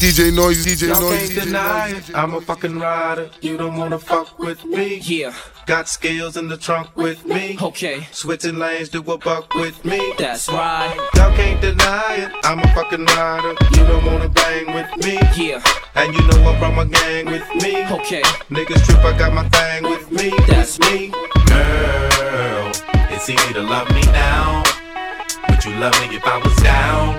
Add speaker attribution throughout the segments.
Speaker 1: DJ Noise, DJ
Speaker 2: Y'all
Speaker 1: Noise,
Speaker 2: can't
Speaker 1: DJ
Speaker 2: deny
Speaker 1: Noise.
Speaker 2: it. I'm a fucking rider. You don't wanna fuck with me.
Speaker 3: Yeah,
Speaker 2: Got skills in the trunk with me.
Speaker 3: okay,
Speaker 2: Switching lanes, do a buck with me.
Speaker 3: that's right.
Speaker 2: Y'all can't deny it. I'm a fucking rider. You don't wanna bang with me.
Speaker 3: Yeah,
Speaker 2: And you know I brought my gang with me.
Speaker 3: okay,
Speaker 2: Niggas trip, I got my thing with me.
Speaker 3: That's
Speaker 2: me. Girl, it's easy to love me now. Would you love me if I was down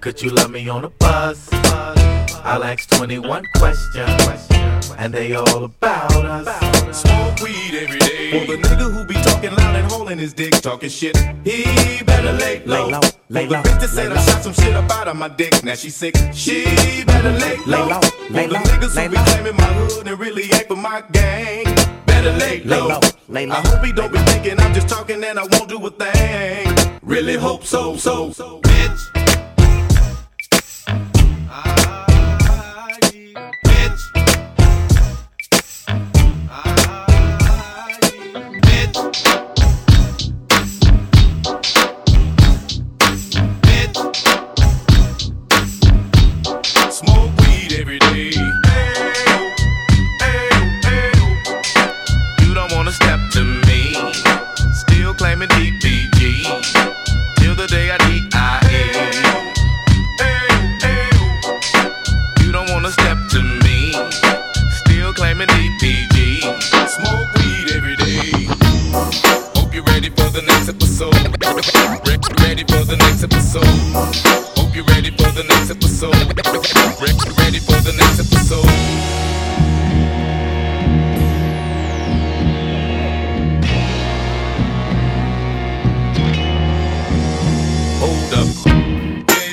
Speaker 2: Could you love me on a bus? I'll ask 21 questions, and they all about us.
Speaker 4: Smoke weed every day. For the nigga who be talking loud and holding his dick, talking shit, he better lay low.
Speaker 5: Lay low, lay
Speaker 4: For the
Speaker 5: low,
Speaker 4: bitch that said I shot some shit up out of my dick, now she sick, she better lay low.
Speaker 5: Lay low, lay
Speaker 4: For the
Speaker 5: low,
Speaker 4: niggas
Speaker 5: lay
Speaker 4: who be claiming my hood and really ain't for my gang, better lay
Speaker 5: Lay
Speaker 4: low.
Speaker 5: low, lay low,
Speaker 4: I hope he don't be thinking I'm just talking and I won't do a thing. Really hope so, so, so, bitch. Still claiming DPG. Till the day I DIA. You don't wanna step to me. Still claiming DPG. Smoke weed every day. Hope you're ready for the next episode. Re- Ready for the next episode. Hope you're ready for the next episode. Re- Ready for the next episode.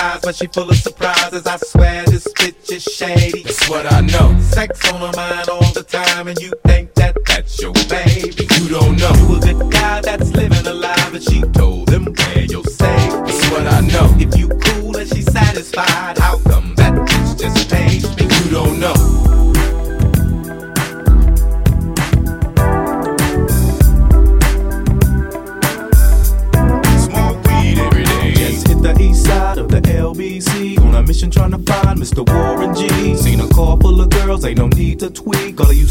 Speaker 2: eyes, but she full of surprises. I swear this bitch is shady.
Speaker 4: that's what I know.
Speaker 2: Sex on her mind all the time, and you think that that's your baby.
Speaker 4: You don't know.
Speaker 2: You a good guy that's living alive, and she told them where you're safe.
Speaker 4: That's what I know.
Speaker 2: If you cool and she satisfied, how come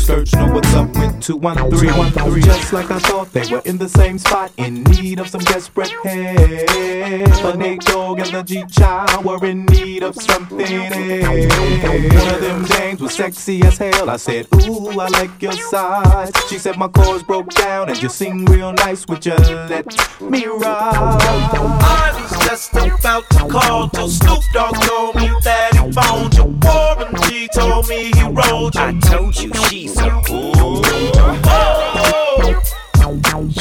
Speaker 5: search know what's up with 213. Just like I thought, they were in the same spot, in need of some desperate help. But Nate Dogg and the G Child were in need of something else. One of them dames was sexy as hell. I said, Ooh, I like your size. She said my chords broke down and you sing real nice. Would you let me ride?
Speaker 2: I was just about to call till Snoop Dogg told me that he phoned you. Told me he rolled you.
Speaker 6: I told you she's a fool.
Speaker 2: Oh,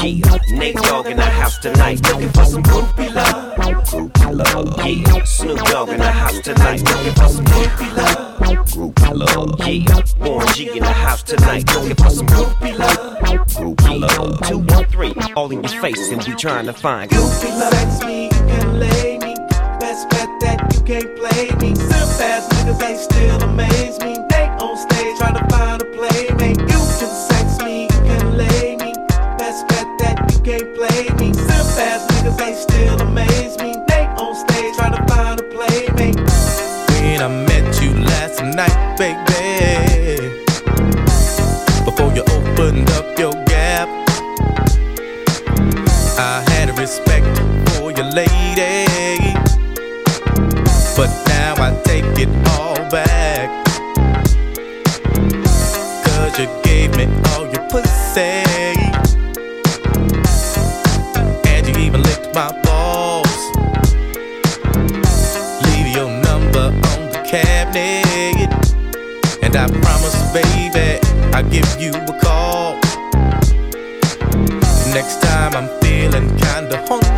Speaker 6: Yeah, Nate Dogg in the house tonight, looking for some groupie love. Groupie love. Yeah, Snoop Dogg in the house tonight, looking for some groupie love. Groupie love. Yeah, Warren G in the house tonight, looking for some groupie love. Groupie love. Two, one, three, all in your face, and we trying to find groupie love.
Speaker 2: sex me, you can lay me. Best bet that you can't play me. Niggas, they still amaze me. They on stage trying to find a playmate. You can sex me, you can lay me. Best bet that you can't play me. Simp ass niggas, they still amaze me. They on stage trying to find a playmate.
Speaker 4: When I met you last night, baby. Before you opened up your gap, I had respect for your lady. But now I take it all back. Cause you gave me all your pussy. And you even licked my balls. Leave your number on the
Speaker 7: cabinet. And I promise, baby, I'll give you a call. Next
Speaker 2: time I'm feeling kinda hungry.